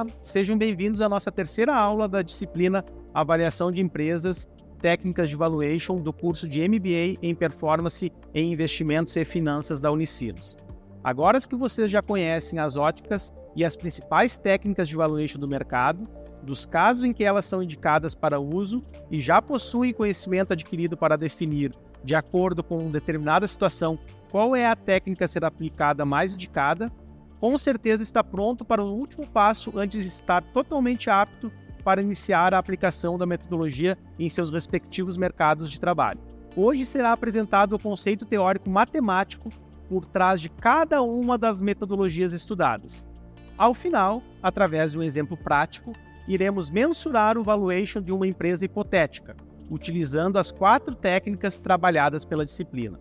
Olá, sejam bem-vindos à nossa terceira aula da disciplina Avaliação de Empresas, Técnicas de Valuation do curso de MBA em Performance em Investimentos e Finanças da Unicinos. Agora que vocês já conhecem as óticas e as principais técnicas de valuation do mercado, dos casos em que elas são indicadas para uso e já possuem conhecimento adquirido para definir, de acordo com determinada situação, qual é a técnica a ser aplicada mais indicada, com certeza está pronto para o último passo antes de estar totalmente apto para iniciar a aplicação da metodologia em seus respectivos mercados de trabalho. Hoje será apresentado o conceito teórico matemático por trás de cada uma das metodologias estudadas. Ao final, através de um exemplo prático, iremos mensurar o valuation de uma empresa hipotética, utilizando as quatro técnicas trabalhadas pela disciplina.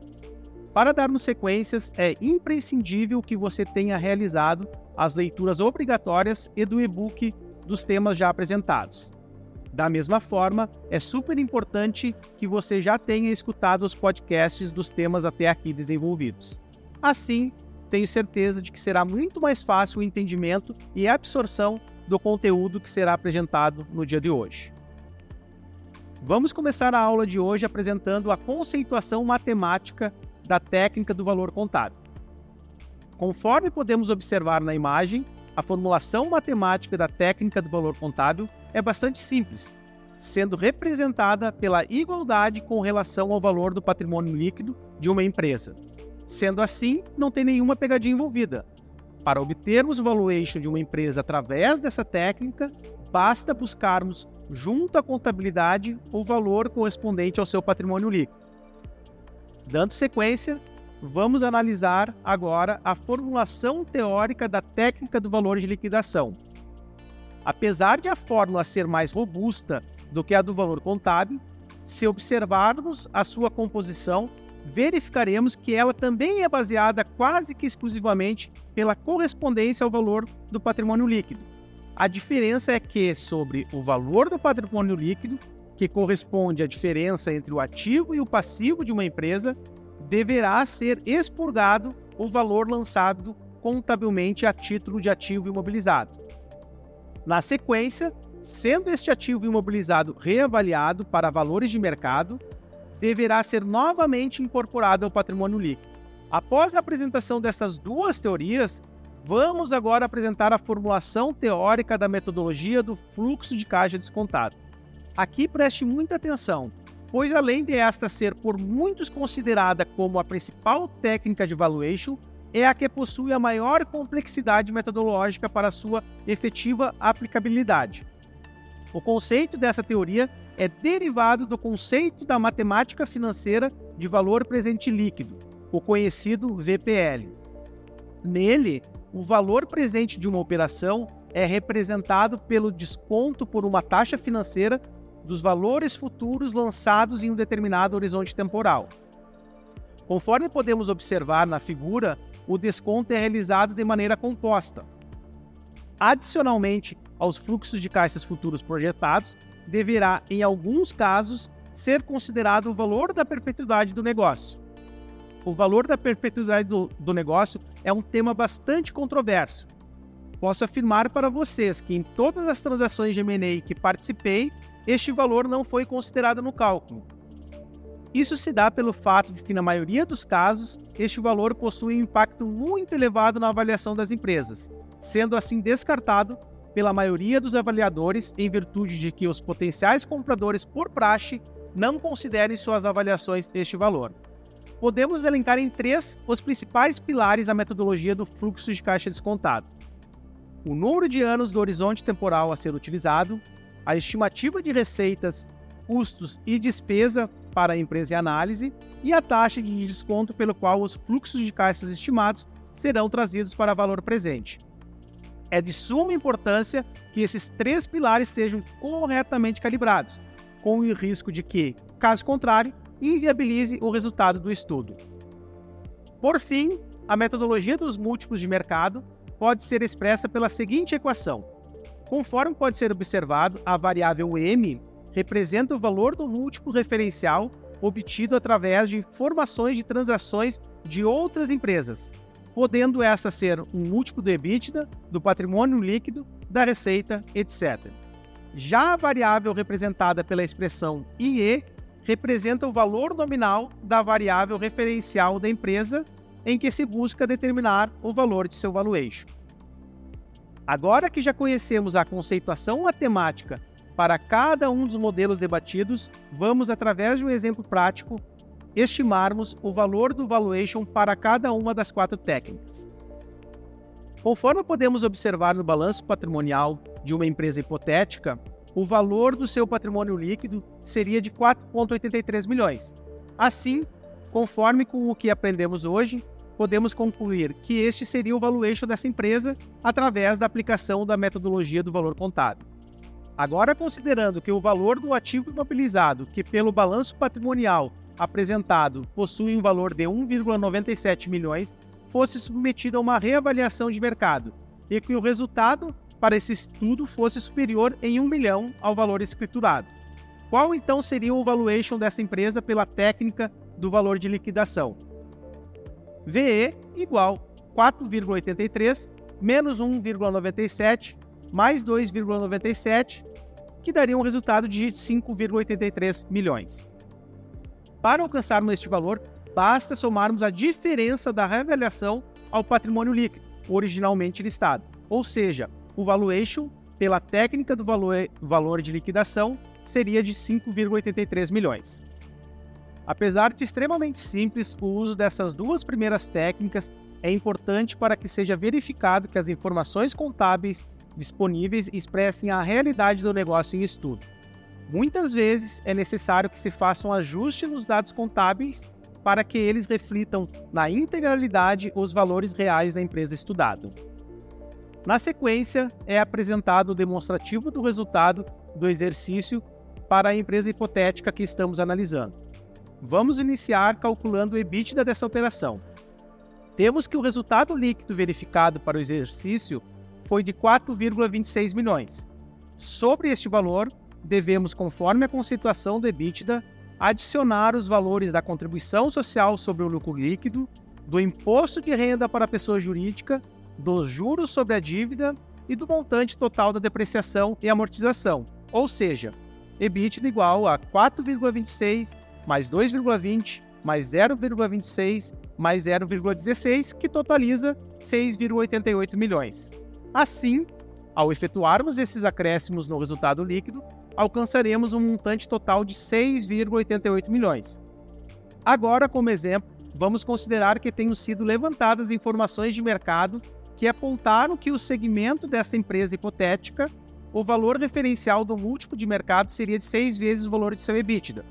Para darmos sequências, é imprescindível que você tenha realizado as leituras obrigatórias e do e-book dos temas já apresentados. Da mesma forma, é super importante que você já tenha escutado os podcasts dos temas até aqui desenvolvidos. Assim, tenho certeza de que será muito mais fácil o entendimento e a absorção do conteúdo que será apresentado no dia de hoje. Vamos começar a aula de hoje apresentando a conceituação matemática da técnica do valor contábil. Conforme podemos observar na imagem, a formulação matemática da técnica do valor contábil é bastante simples, sendo representada pela igualdade com relação ao valor do patrimônio líquido de uma empresa. Sendo assim, não tem nenhuma pegadinha envolvida, para obtermos o valuation de uma empresa através dessa técnica, basta buscarmos, junto à contabilidade, o valor correspondente ao seu patrimônio líquido. Dando sequência, vamos analisar agora a formulação teórica da técnica do valor de liquidação. Apesar de a fórmula ser mais robusta do que a do valor contábil, se observarmos a sua composição, verificaremos que ela também é baseada quase que exclusivamente pela correspondência ao valor do patrimônio líquido. A diferença é que, sobre o valor do patrimônio líquido, que corresponde à diferença entre o ativo e o passivo de uma empresa, deverá ser expurgado o valor lançado contabilmente a título de ativo imobilizado. Na sequência, sendo este ativo imobilizado reavaliado para valores de mercado, deverá ser novamente incorporado ao patrimônio líquido. Após a apresentação dessas duas teorias, vamos agora apresentar a formulação teórica da metodologia do fluxo de caixa descontado. Aqui preste muita atenção, pois além de esta ser por muitos considerada como a principal técnica de valuation, é a que possui a maior complexidade metodológica para sua efetiva aplicabilidade. O conceito dessa teoria é derivado do conceito da matemática financeira de valor presente líquido, o conhecido VPL. Nele, o valor presente de uma operação é representado pelo desconto por uma taxa financeira dos valores futuros lançados em um determinado horizonte temporal. Conforme podemos observar na figura, o desconto é realizado de maneira composta. Adicionalmente aos fluxos de caixas futuros projetados, deverá, em alguns casos, ser considerado o valor da perpetuidade do negócio. O valor da perpetuidade do, do negócio é um tema bastante controverso. Posso afirmar para vocês que em todas as transações de M&A que participei, este valor não foi considerado no cálculo. Isso se dá pelo fato de que, na maioria dos casos, este valor possui um impacto muito elevado na avaliação das empresas, sendo assim descartado pela maioria dos avaliadores em virtude de que os potenciais compradores, por praxe, não considerem suas avaliações este valor. Podemos elencar em três os principais pilares da metodologia do fluxo de caixa descontado: o número de anos do horizonte temporal a ser utilizado, a estimativa de receitas, custos e despesa para a empresa em análise e a taxa de desconto pelo qual os fluxos de caixas estimados serão trazidos para valor presente. É de suma importância que esses três pilares sejam corretamente calibrados, com o risco de que, caso contrário, inviabilize o resultado do estudo. Por fim, a metodologia dos múltiplos de mercado pode ser expressa pela seguinte equação: conforme pode ser observado, a variável m representa o valor do múltiplo referencial obtido através de informações de transações de outras empresas, podendo essa ser um múltiplo do EBITDA, do patrimônio líquido, da receita, etc. Já a variável representada pela expressão IE representa o valor nominal da variável referencial da empresa em que se busca determinar o valor de seu valuation. Agora que já conhecemos a conceituação matemática para cada um dos modelos debatidos, vamos, através de um exemplo prático, estimarmos o valor do valuation para cada uma das quatro técnicas. Conforme podemos observar no balanço patrimonial de uma empresa hipotética, o valor do seu patrimônio líquido seria de 4,83 milhões. Assim, conforme com o que aprendemos hoje, podemos concluir que este seria o valuation dessa empresa através da aplicação da metodologia do valor contábil. Agora, considerando que o valor do ativo imobilizado, que pelo balanço patrimonial apresentado possui um valor de 1,97 milhões, fosse submetido a uma reavaliação de mercado e que o resultado para esse estudo fosse superior em 1 milhão ao valor escriturado. Qual então seria o valuation dessa empresa pela técnica do valor de liquidação? VE igual 4,83 menos 1,97 mais 2,97, que daria um resultado de 5,83 milhões. Para alcançarmos este valor, basta somarmos a diferença da reavaliação ao patrimônio líquido, originalmente listado, ou seja, o valuation pela técnica do valor, valor de liquidação seria de 5,83 milhões. Apesar de extremamente simples, o uso dessas duas primeiras técnicas é importante para que seja verificado que as informações contábeis disponíveis expressem a realidade do negócio em estudo. Muitas vezes é necessário que se faça um ajuste nos dados contábeis para que eles reflitam na integralidade os valores reais da empresa estudada. Na sequência, é apresentado o demonstrativo do resultado do exercício para a empresa hipotética que estamos analisando. Vamos iniciar calculando o EBITDA dessa operação. Temos que o resultado líquido verificado para o exercício foi de 4,26 milhões. Sobre este valor, devemos, conforme a conceituação do EBITDA, adicionar os valores da contribuição social sobre o lucro líquido, do imposto de renda para a pessoa jurídica, dos juros sobre a dívida e do montante total da depreciação e amortização, ou seja, EBITDA igual a 4,26 mais 2,20 mais 0,26 mais 0,16, que totaliza 6,88 milhões. Assim, ao efetuarmos esses acréscimos no resultado líquido, alcançaremos um montante total de 6,88 milhões. Agora, como exemplo, vamos considerar que tenham sido levantadas informações de mercado que apontaram que o segmento dessa empresa hipotética, o valor referencial do múltiplo de mercado seria de 6 vezes o valor de seu EBITDA.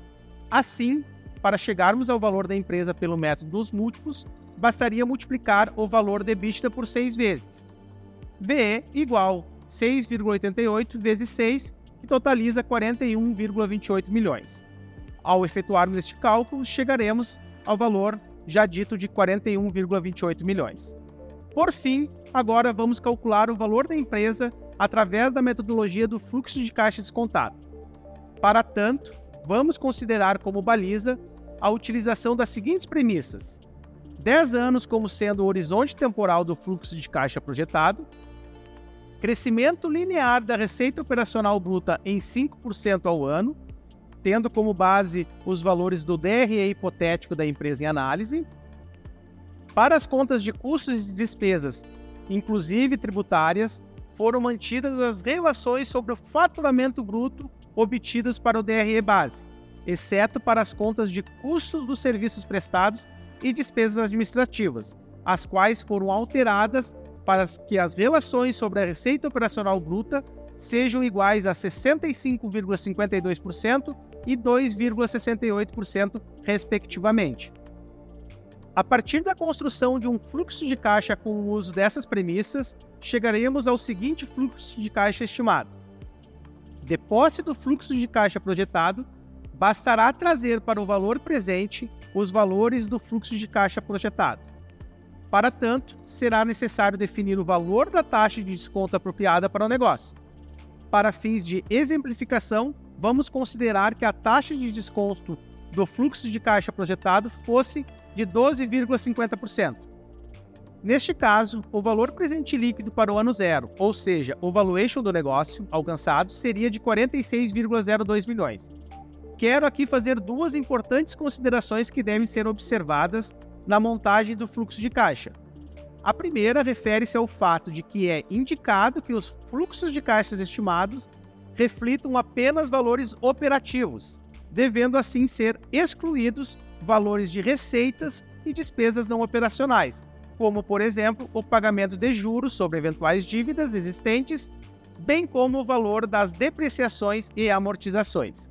Assim, para chegarmos ao valor da empresa pelo método dos múltiplos, bastaria multiplicar o valor de EBITDA por 6 vezes. VE igual 6,88 vezes 6, que totaliza 41,28 milhões. Ao efetuarmos este cálculo, chegaremos ao valor já dito de 41,28 milhões. Por fim, agora vamos calcular o valor da empresa através da metodologia do fluxo de caixa descontado. Para tanto, vamos considerar como baliza a utilização das seguintes premissas: 10 anos como sendo o horizonte temporal do fluxo de caixa projetado, crescimento linear da receita operacional bruta em 5% ao ano, tendo como base os valores do DRE hipotético da empresa em análise. Para as contas de custos e despesas, inclusive tributárias, foram mantidas as relações sobre o faturamento bruto obtidas para o DRE base, exceto para as contas de custos dos serviços prestados e despesas administrativas, as quais foram alteradas para que as relações sobre a receita operacional bruta sejam iguais a 65,52% e 2,68%, respectivamente. A partir da construção de um fluxo de caixa com o uso dessas premissas, chegaremos ao seguinte fluxo de caixa estimado. Depois do fluxo de caixa projetado, bastará trazer para o valor presente os valores do fluxo de caixa projetado. Para tanto, será necessário definir o valor da taxa de desconto apropriada para o negócio. Para fins de exemplificação, vamos considerar que a taxa de desconto do fluxo de caixa projetado fosse de 12,50%. Neste caso, o valor presente líquido para o ano zero, ou seja, o valuation do negócio alcançado, seria de 46,02 milhões. Quero aqui fazer duas importantes considerações que devem ser observadas na montagem do fluxo de caixa. A primeira refere-se ao fato de que é indicado que os fluxos de caixas estimados reflitam apenas valores operativos, devendo assim ser excluídos valores de receitas e despesas não operacionais, como, por exemplo, o pagamento de juros sobre eventuais dívidas existentes, bem como o valor das depreciações e amortizações.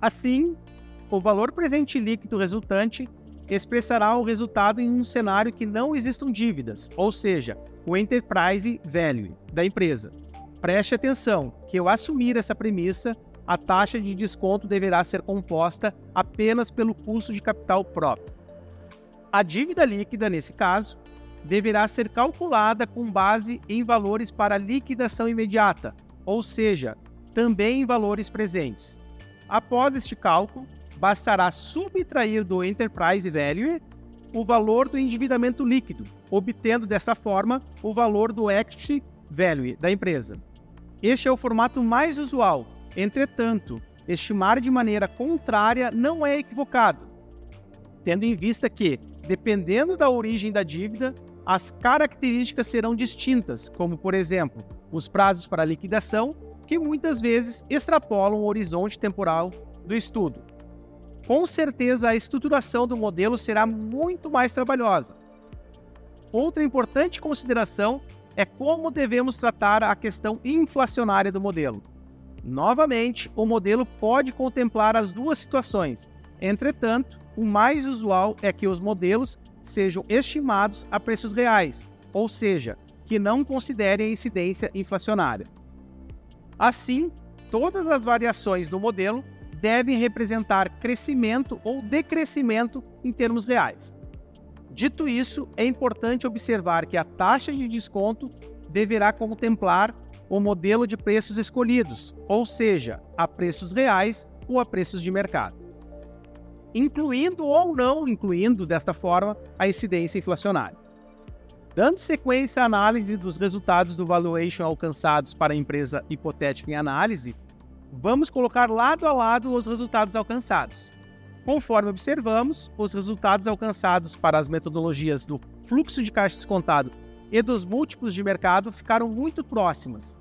Assim, o valor presente líquido resultante expressará o resultado em um cenário que não existam dívidas, ou seja, o enterprise value da empresa. Preste atenção que ao assumir essa premissa, a taxa de desconto deverá ser composta apenas pelo custo de capital próprio. A dívida líquida, nesse caso, deverá ser calculada com base em valores para liquidação imediata, ou seja, também em valores presentes. Após este cálculo, bastará subtrair do Enterprise Value o valor do endividamento líquido, obtendo dessa forma o valor do Equity Value da empresa. Este é o formato mais usual, entretanto, estimar de maneira contrária não é equivocado, tendo em vista que, dependendo da origem da dívida, as características serão distintas, como, por exemplo, os prazos para liquidação, que muitas vezes extrapolam o horizonte temporal do estudo com certeza a estruturação do modelo será muito mais trabalhosa. Outra importante consideração é como devemos tratar a questão inflacionária do modelo. Novamente, o modelo pode contemplar as duas situações. Entretanto, o mais usual é que os modelos sejam estimados a preços reais, ou seja, que não considerem a incidência inflacionária. Assim, todas as variações do modelo devem representar crescimento ou decrescimento em termos reais. Dito isso, é importante observar que a taxa de desconto deverá contemplar o modelo de preços escolhidos, ou seja, a preços reais ou a preços de mercado, incluindo ou não incluindo desta forma a incidência inflacionária. Dando sequência à análise dos resultados do valuation alcançados para a empresa hipotética em análise, Vamos colocar lado a lado os resultados alcançados. Conforme observamos, os resultados alcançados para as metodologias do fluxo de caixa descontado e dos múltiplos de mercado ficaram muito próximas.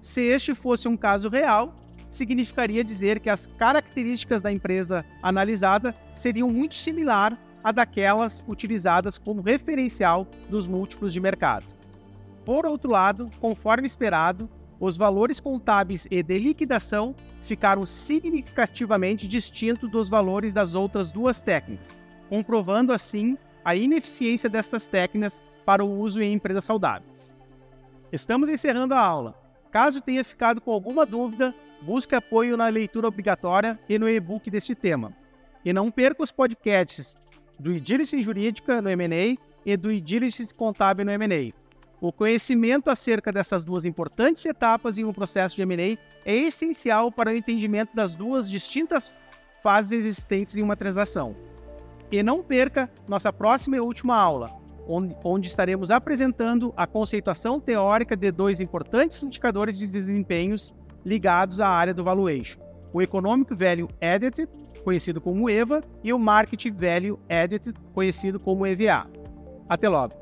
Se este fosse um caso real, significaria dizer que as características da empresa analisada seriam muito similar a daquelas utilizadas como referencial dos múltiplos de mercado. Por outro lado, conforme esperado, os valores contábeis e de liquidação ficaram significativamente distintos dos valores das outras duas técnicas, comprovando assim a ineficiência dessas técnicas para o uso em empresas saudáveis. Estamos encerrando a aula. Caso tenha ficado com alguma dúvida, busque apoio na leitura obrigatória e no e-book deste tema. E não perca os podcasts do Idílice Jurídica no M&A e do Idílice Contábil no M&A o conhecimento acerca dessas duas importantes etapas em um processo de M&A é essencial para o entendimento das duas distintas fases existentes em uma transação. E não perca nossa próxima e última aula, onde, onde estaremos apresentando a conceituação teórica de dois importantes indicadores de desempenhos ligados à área do valuation: o Economic Value Added, conhecido como EVA, e o Market Value Added, conhecido como EVA. Até logo!